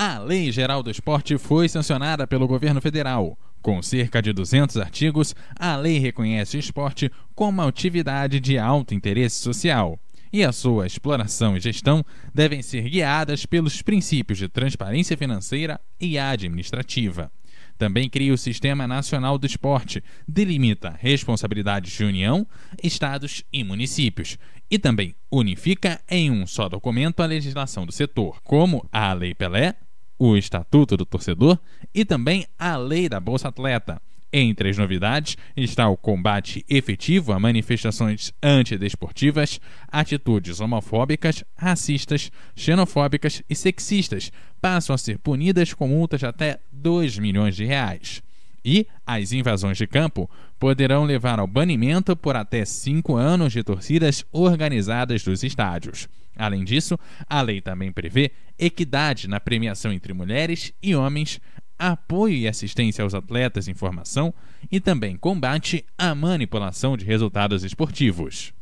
A Lei Geral do Esporte foi sancionada pelo governo federal. Com cerca de 200 artigos, a lei reconhece o esporte como atividade de alto interesse social. E a sua exploração e gestão devem ser guiadas pelos princípios de transparência financeira e administrativa. Também cria o Sistema Nacional do Esporte, delimita responsabilidades de União, estados e municípios, e também unifica em um só documento a legislação do setor, como a Lei Pelé, o Estatuto do Torcedor e também a Lei da Bolsa Atleta. Entre as novidades está o combate efetivo a manifestações antidesportivas, atitudes homofóbicas, racistas, xenofóbicas e sexistas passam a ser punidas com multas de até 2 milhões de reais. E as invasões de campo poderão levar ao banimento por até cinco anos de torcidas organizadas dos estádios. Além disso, a lei também prevê equidade na premiação entre mulheres e homens, apoio e assistência aos atletas em formação e também combate à manipulação de resultados esportivos.